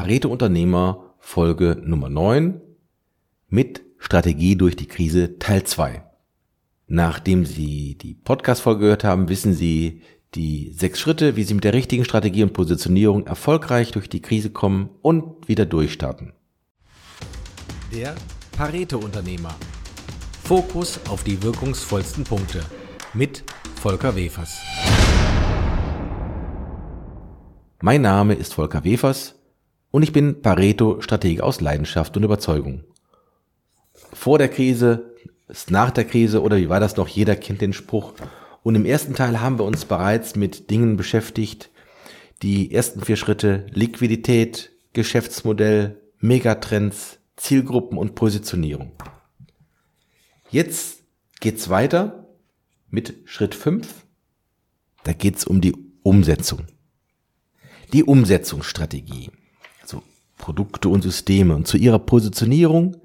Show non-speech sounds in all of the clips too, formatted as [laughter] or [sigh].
Pareto Unternehmer Folge Nummer 9 mit Strategie durch die Krise Teil 2. Nachdem Sie die Podcast-Folge gehört haben, wissen Sie die sechs Schritte, wie Sie mit der richtigen Strategie und Positionierung erfolgreich durch die Krise kommen und wieder durchstarten. Der Pareto-Unternehmer. Fokus auf die wirkungsvollsten Punkte mit Volker Wefers. Mein Name ist Volker Wefers und ich bin Pareto-Stratege aus Leidenschaft und Überzeugung. Vor der Krise, ist nach der Krise oder wie war das noch? Jeder kennt den Spruch. Und im ersten Teil haben wir uns bereits mit Dingen beschäftigt. Die ersten vier Schritte Liquidität, Geschäftsmodell, Megatrends, Zielgruppen und Positionierung. Jetzt geht's weiter mit Schritt fünf. Da geht's um die Umsetzung. Die Umsetzungsstrategie. Produkte und Systeme und zu ihrer Positionierung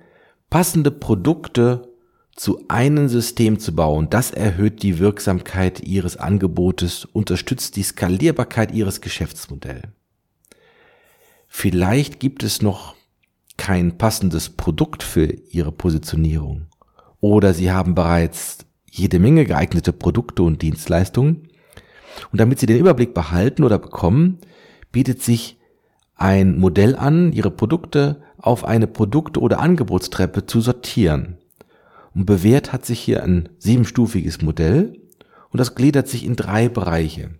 passende Produkte zu einem System zu bauen, das erhöht die Wirksamkeit Ihres Angebotes, unterstützt die Skalierbarkeit Ihres Geschäftsmodells. Vielleicht gibt es noch kein passendes Produkt für Ihre Positionierung oder Sie haben bereits jede Menge geeignete Produkte und Dienstleistungen. Und damit Sie den Überblick behalten oder bekommen, bietet sich ein Modell an, Ihre Produkte auf eine Produkte- oder Angebotstreppe zu sortieren. Und bewährt hat sich hier ein siebenstufiges Modell und das gliedert sich in drei Bereiche.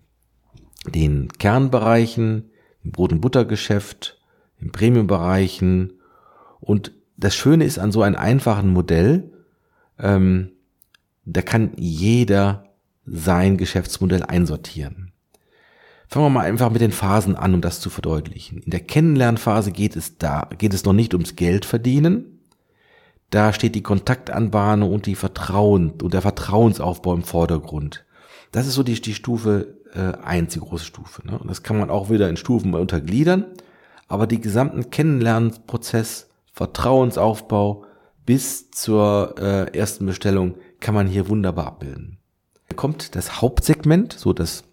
Den Kernbereichen, im Brot- und Buttergeschäft, im Premiumbereichen und das Schöne ist an so einem einfachen Modell, ähm, da kann jeder sein Geschäftsmodell einsortieren. Fangen wir mal einfach mit den Phasen an, um das zu verdeutlichen. In der Kennenlernphase geht es da, geht es noch nicht ums Geld verdienen. Da steht die Kontaktanbahnung und die Vertrauen und der Vertrauensaufbau im Vordergrund. Das ist so die, die Stufe äh, eins, die große Stufe. Ne? Und das kann man auch wieder in Stufen untergliedern. Aber die gesamten Kennenlernprozess, Vertrauensaufbau bis zur äh, ersten Bestellung kann man hier wunderbar abbilden. Da kommt das Hauptsegment, so das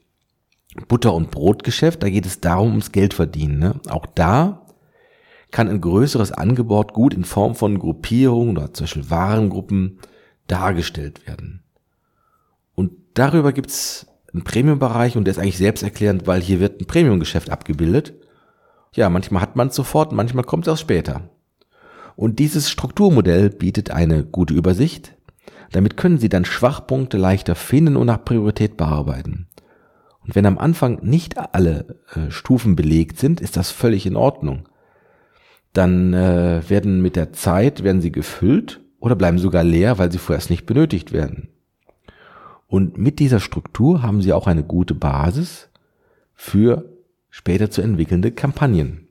Butter- und Brotgeschäft, da geht es darum, ums Geld verdienen. Ne? Auch da kann ein größeres Angebot gut in Form von Gruppierungen oder zum Beispiel Warengruppen dargestellt werden. Und darüber gibt's einen Premium-Bereich und der ist eigentlich selbsterklärend, weil hier wird ein Premium-Geschäft abgebildet. Ja, manchmal hat man es sofort, manchmal kommt es auch später. Und dieses Strukturmodell bietet eine gute Übersicht. Damit können Sie dann Schwachpunkte leichter finden und nach Priorität bearbeiten. Und wenn am Anfang nicht alle äh, Stufen belegt sind, ist das völlig in Ordnung. Dann äh, werden mit der Zeit werden sie gefüllt oder bleiben sogar leer, weil sie vorerst nicht benötigt werden. Und mit dieser Struktur haben sie auch eine gute Basis für später zu entwickelnde Kampagnen.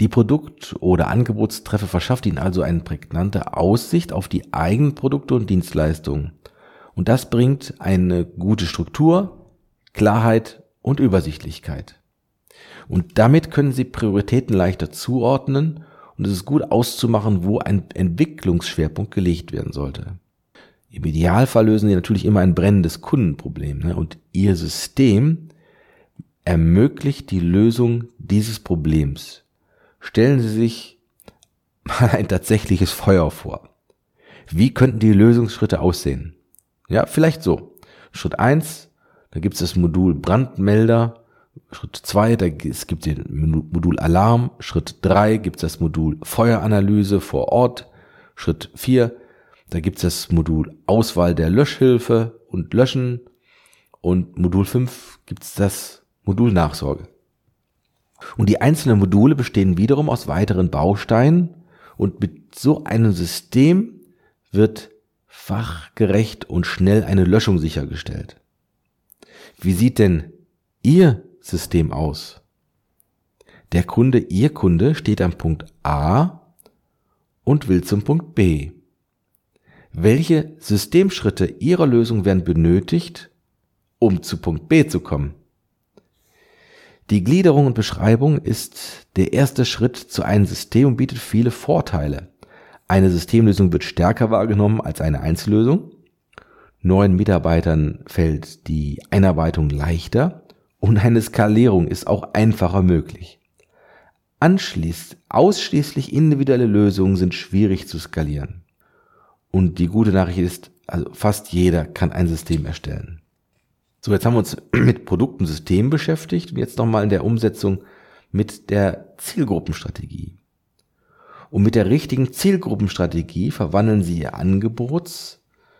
Die Produkt- oder Angebotstreffe verschafft Ihnen also eine prägnante Aussicht auf die eigenen Produkte und Dienstleistungen. Und das bringt eine gute Struktur, Klarheit und Übersichtlichkeit. Und damit können Sie Prioritäten leichter zuordnen und es ist gut auszumachen, wo ein Entwicklungsschwerpunkt gelegt werden sollte. Im Idealfall lösen Sie natürlich immer ein brennendes Kundenproblem ne? und Ihr System ermöglicht die Lösung dieses Problems Stellen Sie sich mal ein tatsächliches Feuer vor. Wie könnten die Lösungsschritte aussehen? Ja, vielleicht so. Schritt eins, da gibt es das Modul Brandmelder. Schritt zwei, da es gibt den Modul Alarm. Schritt drei gibt es das Modul Feueranalyse vor Ort. Schritt vier, da gibt es das Modul Auswahl der Löschhilfe und Löschen. Und Modul fünf gibt es das Modul Nachsorge. Und die einzelnen Module bestehen wiederum aus weiteren Bausteinen und mit so einem System wird fachgerecht und schnell eine Löschung sichergestellt. Wie sieht denn Ihr System aus? Der Kunde, Ihr Kunde, steht am Punkt A und will zum Punkt B. Welche Systemschritte Ihrer Lösung werden benötigt, um zu Punkt B zu kommen? Die Gliederung und Beschreibung ist der erste Schritt zu einem System und bietet viele Vorteile. Eine Systemlösung wird stärker wahrgenommen als eine Einzellösung. Neuen Mitarbeitern fällt die Einarbeitung leichter und eine Skalierung ist auch einfacher möglich. anschließt, ausschließlich individuelle Lösungen sind schwierig zu skalieren. Und die gute Nachricht ist, also fast jeder kann ein System erstellen. So, jetzt haben wir uns [clears throat] mit Produkten Systemen beschäftigt und jetzt nochmal in der Umsetzung mit der Zielgruppenstrategie. Und mit der richtigen Zielgruppenstrategie verwandeln Sie Ihr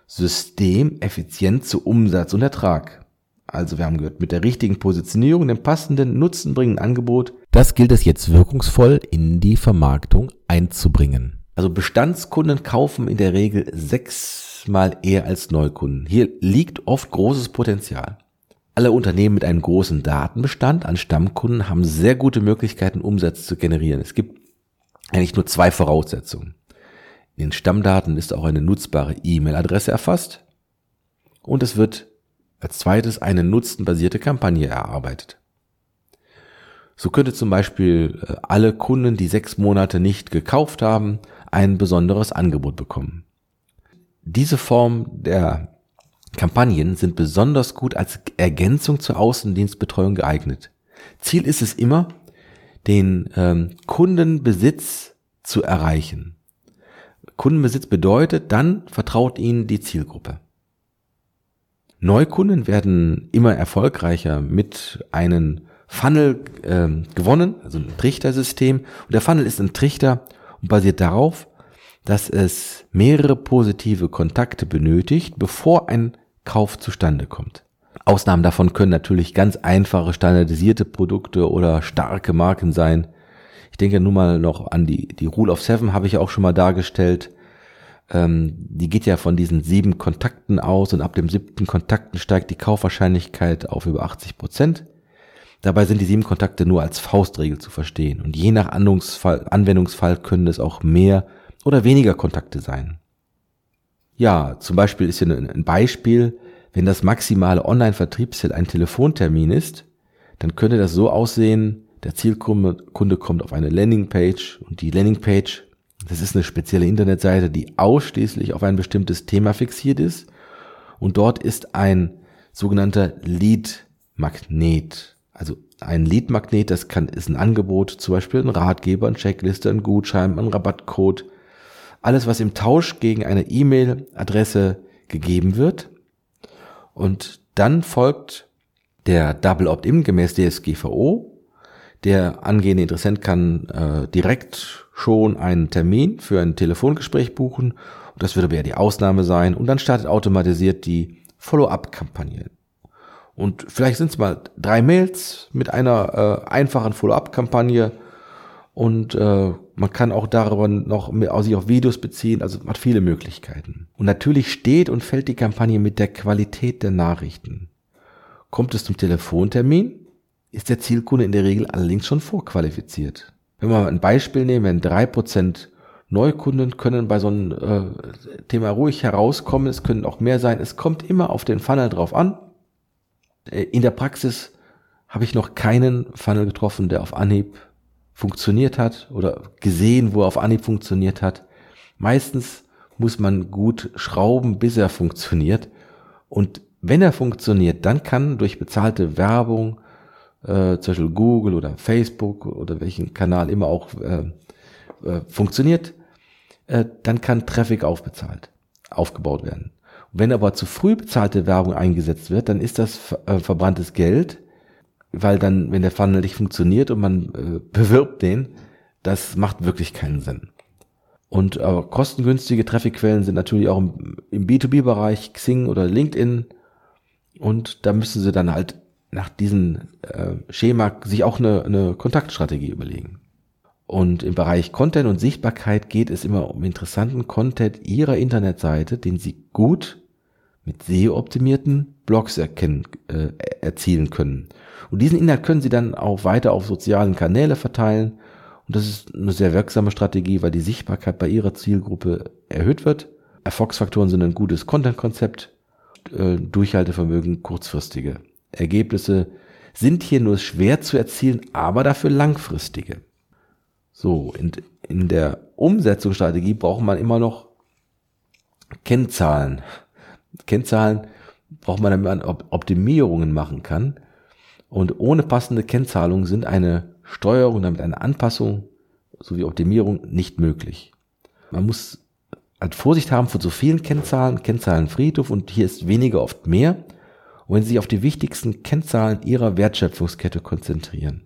Angebotssystem effizient zu Umsatz und Ertrag. Also wir haben gehört, mit der richtigen Positionierung, dem passenden, nutzenbringenden Angebot. Das gilt es jetzt wirkungsvoll in die Vermarktung einzubringen. Also Bestandskunden kaufen in der Regel sechsmal eher als Neukunden. Hier liegt oft großes Potenzial. Alle Unternehmen mit einem großen Datenbestand an Stammkunden haben sehr gute Möglichkeiten, Umsatz zu generieren. Es gibt eigentlich nur zwei Voraussetzungen. In den Stammdaten ist auch eine nutzbare E-Mail-Adresse erfasst und es wird als zweites eine nutzenbasierte Kampagne erarbeitet. So könnte zum Beispiel äh, alle Kunden, die sechs Monate nicht gekauft haben, ein besonderes Angebot bekommen. Diese Form der Kampagnen sind besonders gut als Ergänzung zur Außendienstbetreuung geeignet. Ziel ist es immer, den ähm, Kundenbesitz zu erreichen. Kundenbesitz bedeutet, dann vertraut Ihnen die Zielgruppe. Neukunden werden immer erfolgreicher mit einem Funnel äh, gewonnen, also ein Trichtersystem. Und der Funnel ist ein Trichter und basiert darauf, dass es mehrere positive Kontakte benötigt, bevor ein Kauf zustande kommt. Ausnahmen davon können natürlich ganz einfache standardisierte Produkte oder starke Marken sein. Ich denke nun mal noch an die, die Rule of Seven habe ich auch schon mal dargestellt. Ähm, die geht ja von diesen sieben Kontakten aus und ab dem siebten Kontakten steigt die Kaufwahrscheinlichkeit auf über 80 Prozent. Dabei sind die sieben Kontakte nur als Faustregel zu verstehen und je nach Anwendungsfall, Anwendungsfall können es auch mehr oder weniger Kontakte sein. Ja, zum Beispiel ist hier ein Beispiel, wenn das maximale Online-Vertriebsziel ein Telefontermin ist, dann könnte das so aussehen, der Zielkunde kommt auf eine Landingpage und die Landingpage, das ist eine spezielle Internetseite, die ausschließlich auf ein bestimmtes Thema fixiert ist und dort ist ein sogenannter Lead-Magnet. Also ein Lead-Magnet, das kann, ist ein Angebot, zum Beispiel ein Ratgeber, ein Checkliste, ein Gutschein, ein Rabattcode, alles, was im Tausch gegen eine E-Mail-Adresse gegeben wird. Und dann folgt der Double Opt-in gemäß DSGVO. Der angehende Interessent kann äh, direkt schon einen Termin für ein Telefongespräch buchen. Und das würde aber ja die Ausnahme sein. Und dann startet automatisiert die Follow-up-Kampagne. Und vielleicht sind es mal drei Mails mit einer äh, einfachen Follow-up-Kampagne und äh, man kann auch darüber noch sich auf Videos beziehen, also man hat viele Möglichkeiten. Und natürlich steht und fällt die Kampagne mit der Qualität der Nachrichten. Kommt es zum Telefontermin, ist der Zielkunde in der Regel allerdings schon vorqualifiziert. Wenn wir mal ein Beispiel nehmen, wenn drei Prozent Neukunden können bei so einem äh, Thema ruhig herauskommen, es können auch mehr sein, es kommt immer auf den Funnel drauf an. Äh, in der Praxis habe ich noch keinen Funnel getroffen, der auf Anhieb funktioniert hat oder gesehen, wo er auf Anhieb funktioniert hat. Meistens muss man gut schrauben, bis er funktioniert. Und wenn er funktioniert, dann kann durch bezahlte Werbung, äh, zum Beispiel Google oder Facebook oder welchen Kanal immer auch äh, äh, funktioniert, äh, dann kann Traffic aufbezahlt, aufgebaut werden. Wenn aber zu früh bezahlte Werbung eingesetzt wird, dann ist das äh, verbranntes Geld, weil dann, wenn der Funnel nicht funktioniert und man äh, bewirbt den, das macht wirklich keinen Sinn. Und äh, kostengünstige Trafficquellen sind natürlich auch im, im B2B-Bereich, Xing oder LinkedIn. Und da müssen sie dann halt nach diesem äh, Schema sich auch eine, eine Kontaktstrategie überlegen. Und im Bereich Content und Sichtbarkeit geht es immer um interessanten Content Ihrer Internetseite, den Sie gut mit SEO-optimierten Blogs erkennen, äh, erzielen können. Und diesen Inhalt können Sie dann auch weiter auf sozialen Kanäle verteilen. Und das ist eine sehr wirksame Strategie, weil die Sichtbarkeit bei Ihrer Zielgruppe erhöht wird. Erfolgsfaktoren sind ein gutes Content-Konzept, äh, Durchhaltevermögen, kurzfristige Ergebnisse sind hier nur schwer zu erzielen, aber dafür langfristige. So, in, in der Umsetzungsstrategie braucht man immer noch Kennzahlen. Kennzahlen braucht man, damit man Optimierungen machen kann. Und ohne passende Kennzahlung sind eine Steuerung, damit eine Anpassung sowie Optimierung nicht möglich. Man muss halt Vorsicht haben vor so vielen Kennzahlen, Kennzahlenfriedhof und hier ist weniger oft mehr. Und wenn Sie sich auf die wichtigsten Kennzahlen Ihrer Wertschöpfungskette konzentrieren.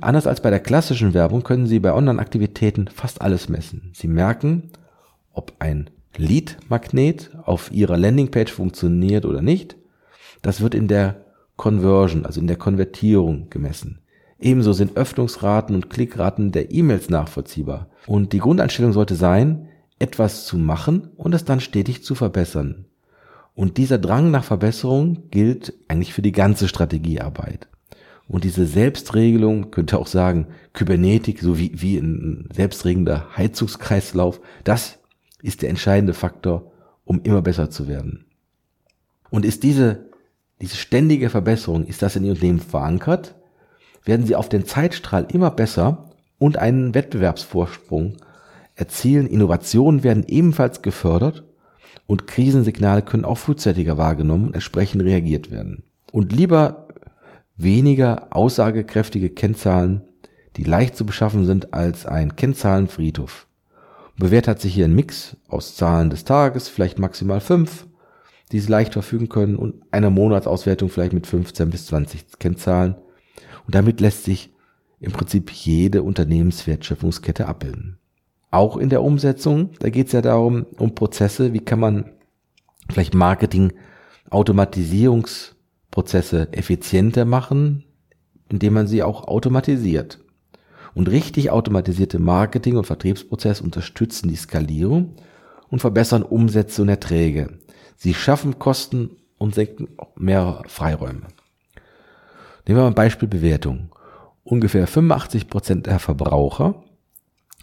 Anders als bei der klassischen Werbung können Sie bei Online-Aktivitäten fast alles messen. Sie merken, ob ein Lead-Magnet auf Ihrer Landingpage funktioniert oder nicht. Das wird in der Conversion, also in der Konvertierung gemessen. Ebenso sind Öffnungsraten und Klickraten der E-Mails nachvollziehbar. Und die Grundeinstellung sollte sein, etwas zu machen und es dann stetig zu verbessern. Und dieser Drang nach Verbesserung gilt eigentlich für die ganze Strategiearbeit. Und diese Selbstregelung, könnte auch sagen, Kybernetik, so wie, wie ein selbstregender Heizungskreislauf, das ist der entscheidende Faktor, um immer besser zu werden. Und ist diese, diese ständige Verbesserung, ist das in Ihrem Unternehmen verankert, werden Sie auf den Zeitstrahl immer besser und einen Wettbewerbsvorsprung erzielen. Innovationen werden ebenfalls gefördert und Krisensignale können auch frühzeitiger wahrgenommen und entsprechend reagiert werden. Und lieber weniger aussagekräftige Kennzahlen, die leicht zu beschaffen sind, als ein Kennzahlenfriedhof. Bewährt hat sich hier ein Mix aus Zahlen des Tages, vielleicht maximal fünf, die Sie leicht verfügen können und einer Monatsauswertung vielleicht mit 15 bis 20 Kennzahlen. Und damit lässt sich im Prinzip jede Unternehmenswertschöpfungskette abbilden. Auch in der Umsetzung, da geht es ja darum, um Prozesse, wie kann man vielleicht Marketing, Automatisierungsprozesse effizienter machen, indem man sie auch automatisiert. Und richtig automatisierte Marketing- und Vertriebsprozesse unterstützen die Skalierung und verbessern Umsätze und Erträge. Sie schaffen Kosten und senken mehr Freiräume. Nehmen wir mal ein Beispiel Bewertung. Ungefähr 85 Prozent der Verbraucher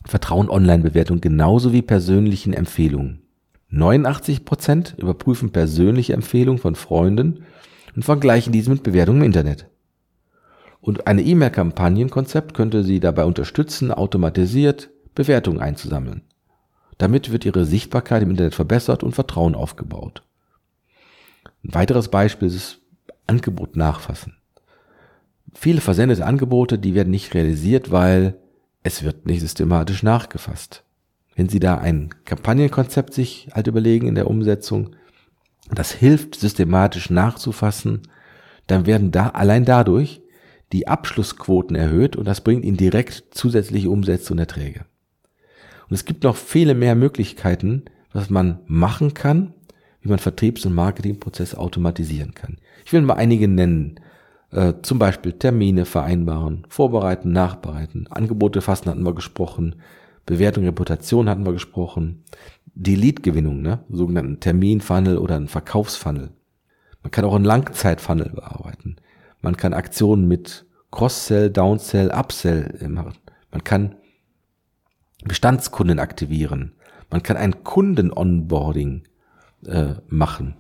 vertrauen Online-Bewertungen genauso wie persönlichen Empfehlungen. 89 Prozent überprüfen persönliche Empfehlungen von Freunden und vergleichen diese mit Bewertungen im Internet. Und eine E-Mail-Kampagnenkonzept könnte Sie dabei unterstützen, automatisiert Bewertungen einzusammeln. Damit wird Ihre Sichtbarkeit im Internet verbessert und Vertrauen aufgebaut. Ein weiteres Beispiel ist Angebot nachfassen. Viele versendete Angebote, die werden nicht realisiert, weil es wird nicht systematisch nachgefasst. Wenn Sie da ein Kampagnenkonzept sich halt überlegen in der Umsetzung, das hilft systematisch nachzufassen, dann werden da allein dadurch die Abschlussquoten erhöht und das bringt Ihnen direkt zusätzliche Umsätze und Erträge. Und es gibt noch viele mehr Möglichkeiten, was man machen kann, wie man Vertriebs- und Marketingprozesse automatisieren kann. Ich will mal einige nennen. Äh, zum Beispiel Termine vereinbaren, vorbereiten, nachbereiten, Angebote fassen hatten wir gesprochen, Bewertung, Reputation hatten wir gesprochen, die Lead-Gewinnung, ne? sogenannten Terminfunnel oder ein Verkaufsfunnel. Man kann auch einen Langzeitfunnel bearbeiten. Man kann Aktionen mit Cross-Sell, Down-Sell, Upsell machen. Man kann Bestandskunden aktivieren. Man kann ein Kunden-Onboarding äh, machen.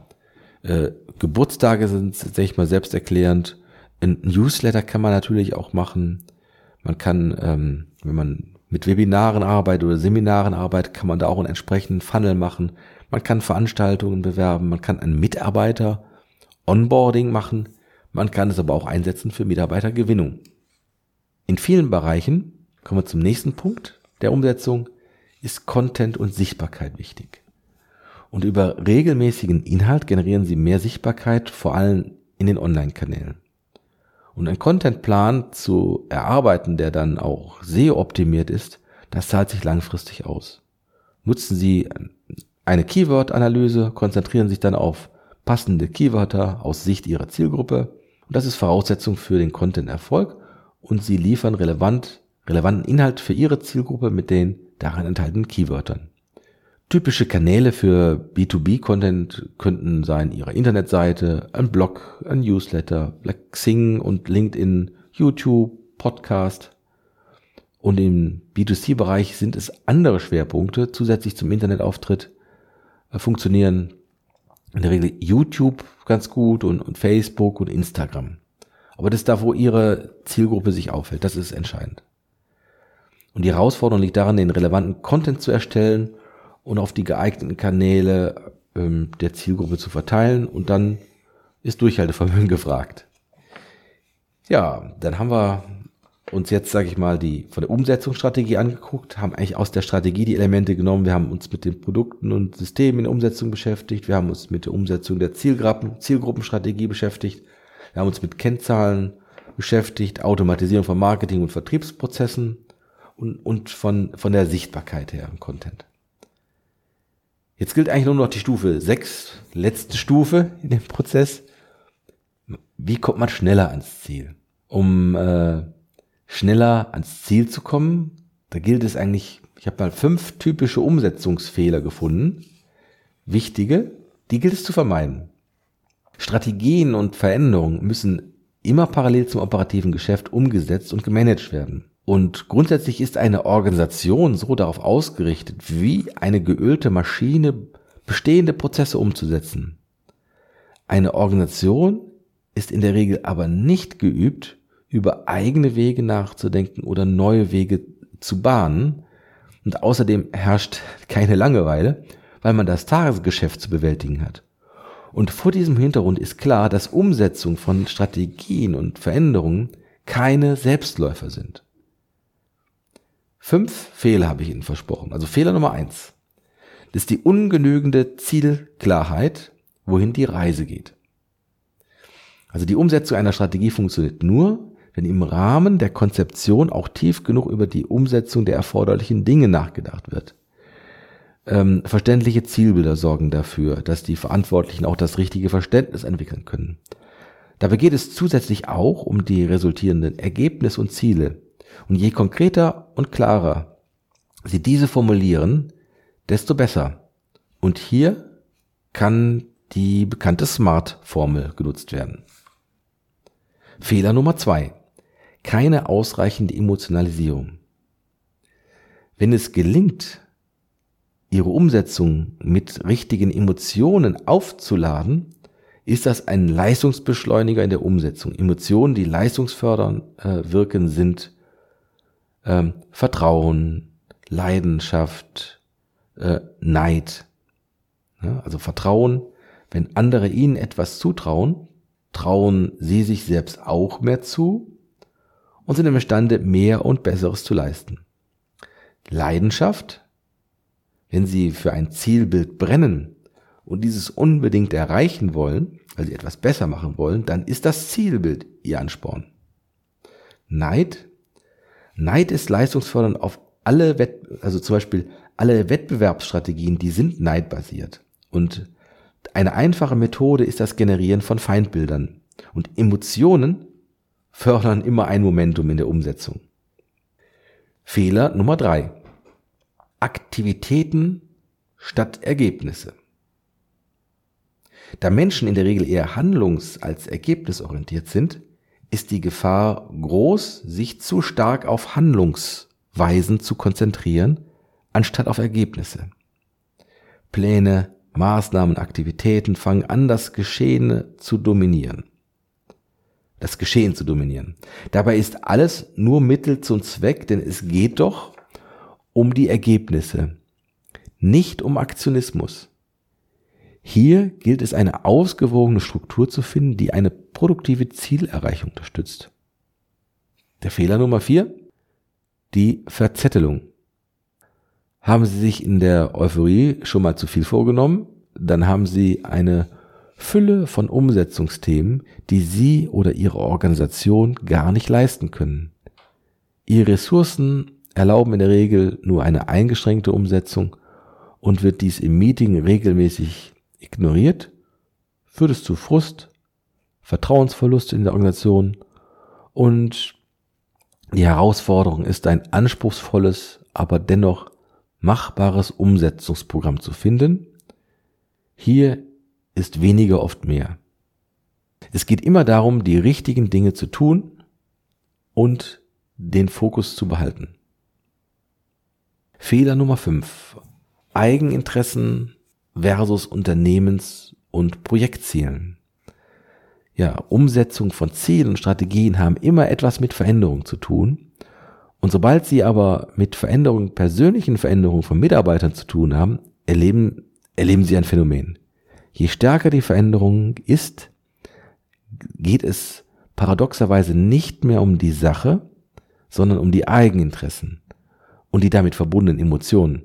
Äh, Geburtstage sind, sag ich mal, selbsterklärend. Ein Newsletter kann man natürlich auch machen. Man kann, ähm, wenn man mit Webinaren arbeitet oder Seminaren arbeitet, kann man da auch einen entsprechenden Funnel machen. Man kann Veranstaltungen bewerben. Man kann einen Mitarbeiter Onboarding machen. Man kann es aber auch einsetzen für Mitarbeitergewinnung. In vielen Bereichen, kommen wir zum nächsten Punkt der Umsetzung, ist Content und Sichtbarkeit wichtig. Und über regelmäßigen Inhalt generieren Sie mehr Sichtbarkeit, vor allem in den Online-Kanälen. Und ein Contentplan zu erarbeiten, der dann auch SEO-optimiert ist, das zahlt sich langfristig aus. Nutzen Sie eine Keyword-Analyse, konzentrieren sich dann auf passende Keywörter aus Sicht Ihrer Zielgruppe. Und das ist Voraussetzung für den Content-Erfolg und Sie liefern relevant, relevanten Inhalt für Ihre Zielgruppe mit den darin enthaltenen Keywörtern. Typische Kanäle für B2B-Content könnten sein Ihre Internetseite, ein Blog, ein Newsletter, Xing und LinkedIn, YouTube, Podcast. Und im B2C-Bereich sind es andere Schwerpunkte zusätzlich zum Internetauftritt äh, funktionieren in der Regel YouTube ganz gut und, und Facebook und Instagram. Aber das ist da, wo Ihre Zielgruppe sich aufhält. Das ist entscheidend. Und die Herausforderung liegt daran, den relevanten Content zu erstellen und auf die geeigneten Kanäle ähm, der Zielgruppe zu verteilen und dann ist Durchhaltevermögen [laughs] gefragt. Ja, dann haben wir uns jetzt, sage ich mal, die von der Umsetzungsstrategie angeguckt, haben eigentlich aus der Strategie die Elemente genommen. Wir haben uns mit den Produkten und Systemen in der Umsetzung beschäftigt. Wir haben uns mit der Umsetzung der Zielgruppen, Zielgruppenstrategie beschäftigt. Wir haben uns mit Kennzahlen beschäftigt, Automatisierung von Marketing und Vertriebsprozessen und, und von, von der Sichtbarkeit her im Content. Jetzt gilt eigentlich nur noch die Stufe 6, letzte Stufe in dem Prozess. Wie kommt man schneller ans Ziel? Um äh, schneller ans Ziel zu kommen, da gilt es eigentlich, ich habe mal fünf typische Umsetzungsfehler gefunden, wichtige, die gilt es zu vermeiden. Strategien und Veränderungen müssen immer parallel zum operativen Geschäft umgesetzt und gemanagt werden. Und grundsätzlich ist eine Organisation so darauf ausgerichtet, wie eine geölte Maschine bestehende Prozesse umzusetzen. Eine Organisation ist in der Regel aber nicht geübt, über eigene Wege nachzudenken oder neue Wege zu bahnen. Und außerdem herrscht [laughs] keine Langeweile, weil man das Tagesgeschäft zu bewältigen hat. Und vor diesem Hintergrund ist klar, dass Umsetzung von Strategien und Veränderungen keine Selbstläufer sind. Fünf Fehler habe ich Ihnen versprochen. Also Fehler Nummer eins. Das ist die ungenügende Zielklarheit, wohin die Reise geht. Also die Umsetzung einer Strategie funktioniert nur, wenn im Rahmen der Konzeption auch tief genug über die Umsetzung der erforderlichen Dinge nachgedacht wird. Ähm, verständliche Zielbilder sorgen dafür, dass die Verantwortlichen auch das richtige Verständnis entwickeln können. Dabei geht es zusätzlich auch um die resultierenden Ergebnisse und Ziele. Und je konkreter und klarer Sie diese formulieren, desto besser. Und hier kann die bekannte SMART-Formel genutzt werden. Fehler Nummer zwei keine ausreichende Emotionalisierung. Wenn es gelingt, ihre Umsetzung mit richtigen Emotionen aufzuladen, ist das ein Leistungsbeschleuniger in der Umsetzung. Emotionen, die leistungsfördernd äh, wirken, sind ähm, Vertrauen, Leidenschaft, äh, Neid. Ja, also Vertrauen, wenn andere ihnen etwas zutrauen, trauen sie sich selbst auch mehr zu und sind imstande, mehr und Besseres zu leisten. Leidenschaft, wenn sie für ein Zielbild brennen und dieses unbedingt erreichen wollen, weil sie etwas besser machen wollen, dann ist das Zielbild ihr Ansporn. Neid, Neid ist leistungsfördernd auf alle Wett also zum Beispiel alle Wettbewerbsstrategien, die sind neidbasiert. Und eine einfache Methode ist das Generieren von Feindbildern. Und Emotionen fördern immer ein Momentum in der Umsetzung. Fehler Nummer drei: Aktivitäten statt Ergebnisse. Da Menschen in der Regel eher handlungs- als ergebnisorientiert sind, ist die Gefahr groß, sich zu stark auf Handlungsweisen zu konzentrieren, anstatt auf Ergebnisse. Pläne, Maßnahmen, Aktivitäten fangen an, das Geschehene zu dominieren das Geschehen zu dominieren. Dabei ist alles nur Mittel zum Zweck, denn es geht doch um die Ergebnisse, nicht um Aktionismus. Hier gilt es eine ausgewogene Struktur zu finden, die eine produktive Zielerreichung unterstützt. Der Fehler Nummer vier, die Verzettelung. Haben Sie sich in der Euphorie schon mal zu viel vorgenommen, dann haben Sie eine Fülle von Umsetzungsthemen, die Sie oder Ihre Organisation gar nicht leisten können. Ihre Ressourcen erlauben in der Regel nur eine eingeschränkte Umsetzung und wird dies im Meeting regelmäßig ignoriert, führt es zu Frust, Vertrauensverlust in der Organisation und die Herausforderung ist ein anspruchsvolles, aber dennoch machbares Umsetzungsprogramm zu finden. Hier ist weniger oft mehr. Es geht immer darum, die richtigen Dinge zu tun und den Fokus zu behalten. Fehler Nummer 5. Eigeninteressen versus Unternehmens- und Projektzielen. Ja, Umsetzung von Zielen und Strategien haben immer etwas mit Veränderung zu tun. Und sobald sie aber mit Veränderungen, persönlichen Veränderungen von Mitarbeitern zu tun haben, erleben, erleben sie ein Phänomen. Je stärker die Veränderung ist, geht es paradoxerweise nicht mehr um die Sache, sondern um die Eigeninteressen und die damit verbundenen Emotionen.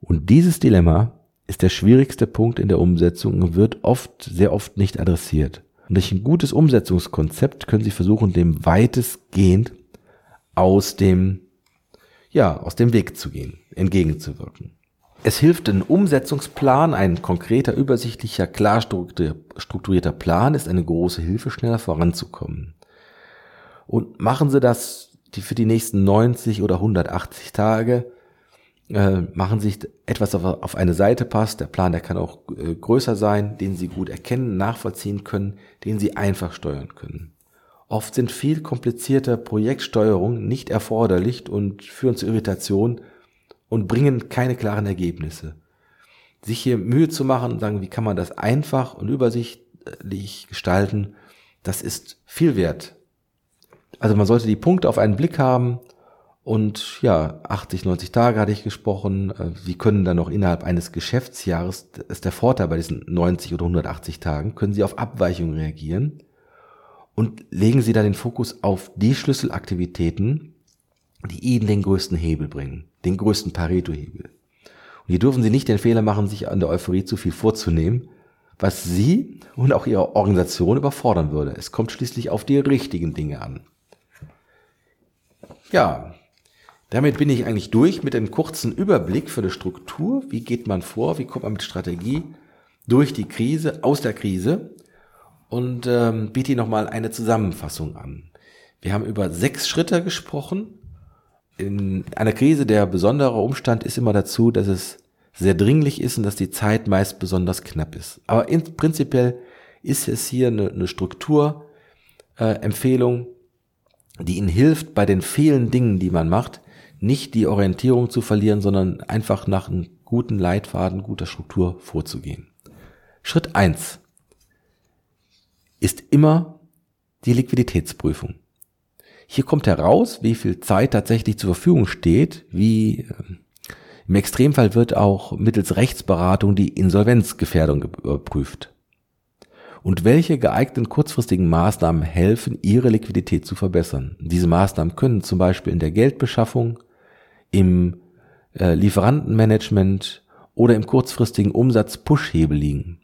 Und dieses Dilemma ist der schwierigste Punkt in der Umsetzung und wird oft, sehr oft nicht adressiert. Und durch ein gutes Umsetzungskonzept können Sie versuchen, dem weitestgehend aus dem, ja, aus dem Weg zu gehen, entgegenzuwirken. Es hilft ein Umsetzungsplan, ein konkreter, übersichtlicher, klar strukturierter Plan ist eine große Hilfe, schneller voranzukommen. Und machen Sie das für die nächsten 90 oder 180 Tage, äh, machen sich etwas auf, auf, eine Seite passt. Der Plan, der kann auch äh, größer sein, den Sie gut erkennen, nachvollziehen können, den Sie einfach steuern können. Oft sind viel komplizierte Projektsteuerungen nicht erforderlich und führen zu Irritation und bringen keine klaren Ergebnisse. Sich hier Mühe zu machen und sagen, wie kann man das einfach und übersichtlich gestalten, das ist viel wert. Also man sollte die Punkte auf einen Blick haben und ja, 80, 90 Tage hatte ich gesprochen. Äh, wie können dann noch innerhalb eines Geschäftsjahres, ist der Vorteil bei diesen 90 oder 180 Tagen, können Sie auf Abweichungen reagieren und legen Sie dann den Fokus auf die Schlüsselaktivitäten, die Ihnen den größten Hebel bringen den größten Pareto-Hebel. Und hier dürfen Sie nicht den Fehler machen, sich an der Euphorie zu viel vorzunehmen, was Sie und auch Ihre Organisation überfordern würde. Es kommt schließlich auf die richtigen Dinge an. Ja, damit bin ich eigentlich durch mit einem kurzen Überblick für die Struktur. Wie geht man vor? Wie kommt man mit Strategie durch die Krise, aus der Krise? Und ähm, biete Ihnen nochmal eine Zusammenfassung an. Wir haben über sechs Schritte gesprochen, in einer Krise der besondere Umstand ist immer dazu, dass es sehr dringlich ist und dass die Zeit meist besonders knapp ist. Aber in, prinzipiell ist es hier eine, eine Strukturempfehlung, äh, die Ihnen hilft, bei den vielen Dingen, die man macht, nicht die Orientierung zu verlieren, sondern einfach nach einem guten Leitfaden, guter Struktur vorzugehen. Schritt eins ist immer die Liquiditätsprüfung. Hier kommt heraus, wie viel Zeit tatsächlich zur Verfügung steht, wie äh, im Extremfall wird auch mittels Rechtsberatung die Insolvenzgefährdung überprüft. Und welche geeigneten kurzfristigen Maßnahmen helfen, Ihre Liquidität zu verbessern? Diese Maßnahmen können zum Beispiel in der Geldbeschaffung, im äh, Lieferantenmanagement oder im kurzfristigen Umsatz-Push-Hebel liegen.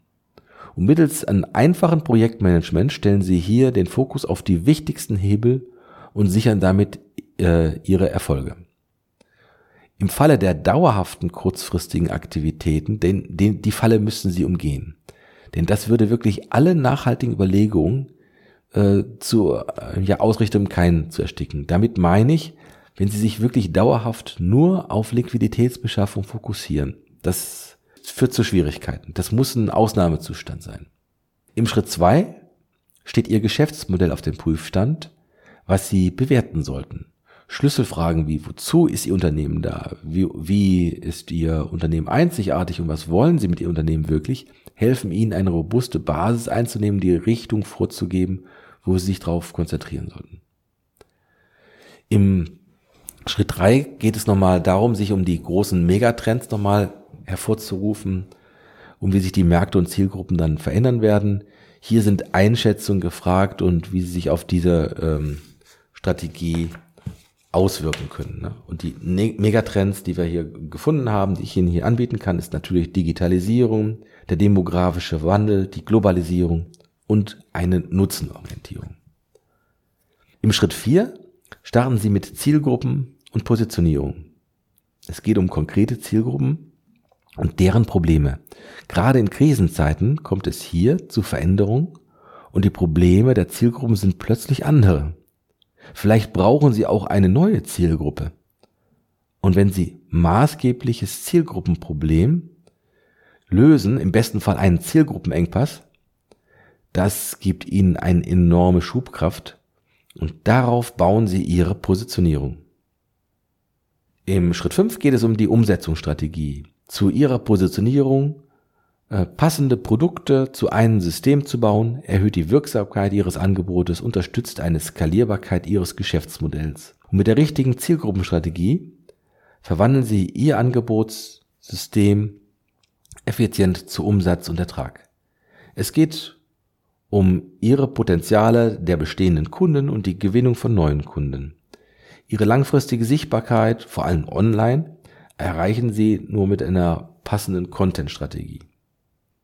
Und mittels einem einfachen Projektmanagement stellen Sie hier den Fokus auf die wichtigsten Hebel und sichern damit äh, ihre Erfolge. Im Falle der dauerhaften kurzfristigen Aktivitäten, den, den, die Falle müssen Sie umgehen. Denn das würde wirklich alle nachhaltigen Überlegungen äh, zu äh, ja, Ausrichtung keinen zu ersticken. Damit meine ich, wenn Sie sich wirklich dauerhaft nur auf Liquiditätsbeschaffung fokussieren, das führt zu Schwierigkeiten. Das muss ein Ausnahmezustand sein. Im Schritt zwei steht Ihr Geschäftsmodell auf dem Prüfstand was Sie bewerten sollten. Schlüsselfragen wie, wozu ist Ihr Unternehmen da? Wie, wie ist Ihr Unternehmen einzigartig und was wollen Sie mit Ihrem Unternehmen wirklich? Helfen Ihnen eine robuste Basis einzunehmen, die Richtung vorzugeben, wo Sie sich darauf konzentrieren sollten. Im Schritt drei geht es nochmal darum, sich um die großen Megatrends nochmal hervorzurufen, um wie sich die Märkte und Zielgruppen dann verändern werden. Hier sind Einschätzungen gefragt und wie sie sich auf diese ähm, Strategie auswirken können. Ne? Und die ne Megatrends, die wir hier gefunden haben, die ich Ihnen hier anbieten kann, ist natürlich Digitalisierung, der demografische Wandel, die Globalisierung und eine Nutzenorientierung. Im Schritt 4 starten Sie mit Zielgruppen und Positionierung. Es geht um konkrete Zielgruppen und deren Probleme. Gerade in Krisenzeiten kommt es hier zu Veränderungen und die Probleme der Zielgruppen sind plötzlich andere. Vielleicht brauchen Sie auch eine neue Zielgruppe. Und wenn Sie maßgebliches Zielgruppenproblem lösen, im besten Fall einen Zielgruppenengpass, das gibt Ihnen eine enorme Schubkraft und darauf bauen Sie Ihre Positionierung. Im Schritt 5 geht es um die Umsetzungsstrategie. Zu Ihrer Positionierung äh, passende Produkte zu einem System zu bauen, erhöht die Wirksamkeit Ihres Angebotes, unterstützt eine Skalierbarkeit Ihres Geschäftsmodells. Und mit der richtigen Zielgruppenstrategie verwandeln Sie Ihr Angebotssystem effizient zu Umsatz und Ertrag. Es geht um Ihre Potenziale der bestehenden Kunden und die Gewinnung von neuen Kunden. Ihre langfristige Sichtbarkeit, vor allem online, erreichen Sie nur mit einer passenden Content-Strategie.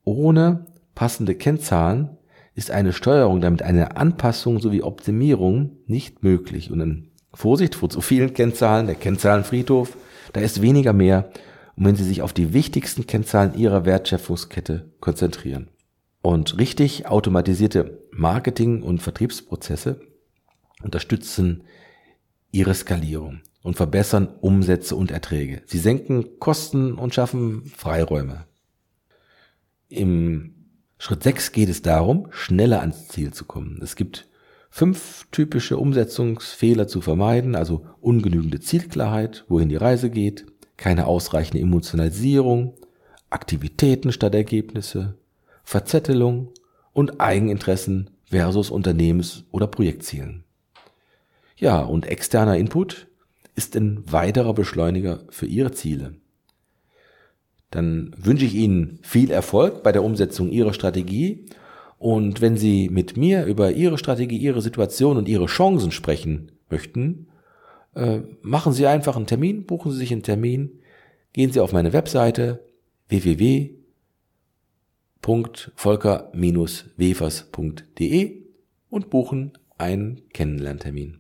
Ohne passende Kennzahlen ist eine Steuerung, damit eine Anpassung sowie Optimierung nicht möglich. Und dann Vorsicht vor zu vielen Kennzahlen, der Kennzahlenfriedhof, da ist weniger mehr, und wenn Sie sich auf die wichtigsten Kennzahlen Ihrer Wertschöpfungskette konzentrieren. Und richtig automatisierte Marketing- und Vertriebsprozesse unterstützen Ihre Skalierung und verbessern Umsätze und Erträge. Sie senken Kosten und schaffen Freiräume. Im Schritt 6 geht es darum, schneller ans Ziel zu kommen. Es gibt fünf typische Umsetzungsfehler zu vermeiden, also ungenügende Zielklarheit, wohin die Reise geht, keine ausreichende Emotionalisierung, Aktivitäten statt Ergebnisse, Verzettelung und Eigeninteressen versus Unternehmens- oder Projektzielen. Ja, und externer Input ist ein weiterer Beschleuniger für Ihre Ziele. Dann wünsche ich Ihnen viel Erfolg bei der Umsetzung Ihrer Strategie und wenn Sie mit mir über Ihre Strategie, Ihre Situation und Ihre Chancen sprechen möchten, äh, machen Sie einfach einen Termin, buchen Sie sich einen Termin, gehen Sie auf meine Webseite www.volker-wefers.de und buchen einen Kennenlerntermin.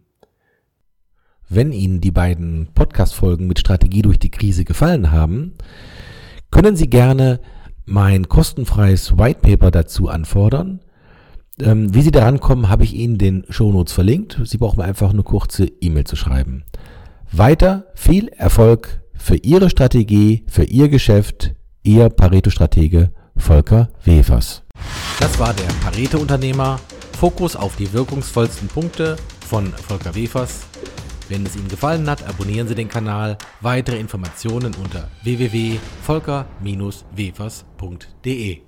Wenn Ihnen die beiden Podcast-Folgen mit Strategie durch die Krise gefallen haben, können Sie gerne mein kostenfreies White Paper dazu anfordern. Ähm, wie Sie daran kommen, habe ich Ihnen den Shownotes verlinkt. Sie brauchen einfach eine kurze E-Mail zu schreiben. Weiter viel Erfolg für Ihre Strategie, für Ihr Geschäft, Ihr Pareto-Stratege Volker Wefers. Das war der Pareto-Unternehmer. Fokus auf die wirkungsvollsten Punkte von Volker Wefers. Wenn es Ihnen gefallen hat, abonnieren Sie den Kanal. Weitere Informationen unter www.volker-wefers.de.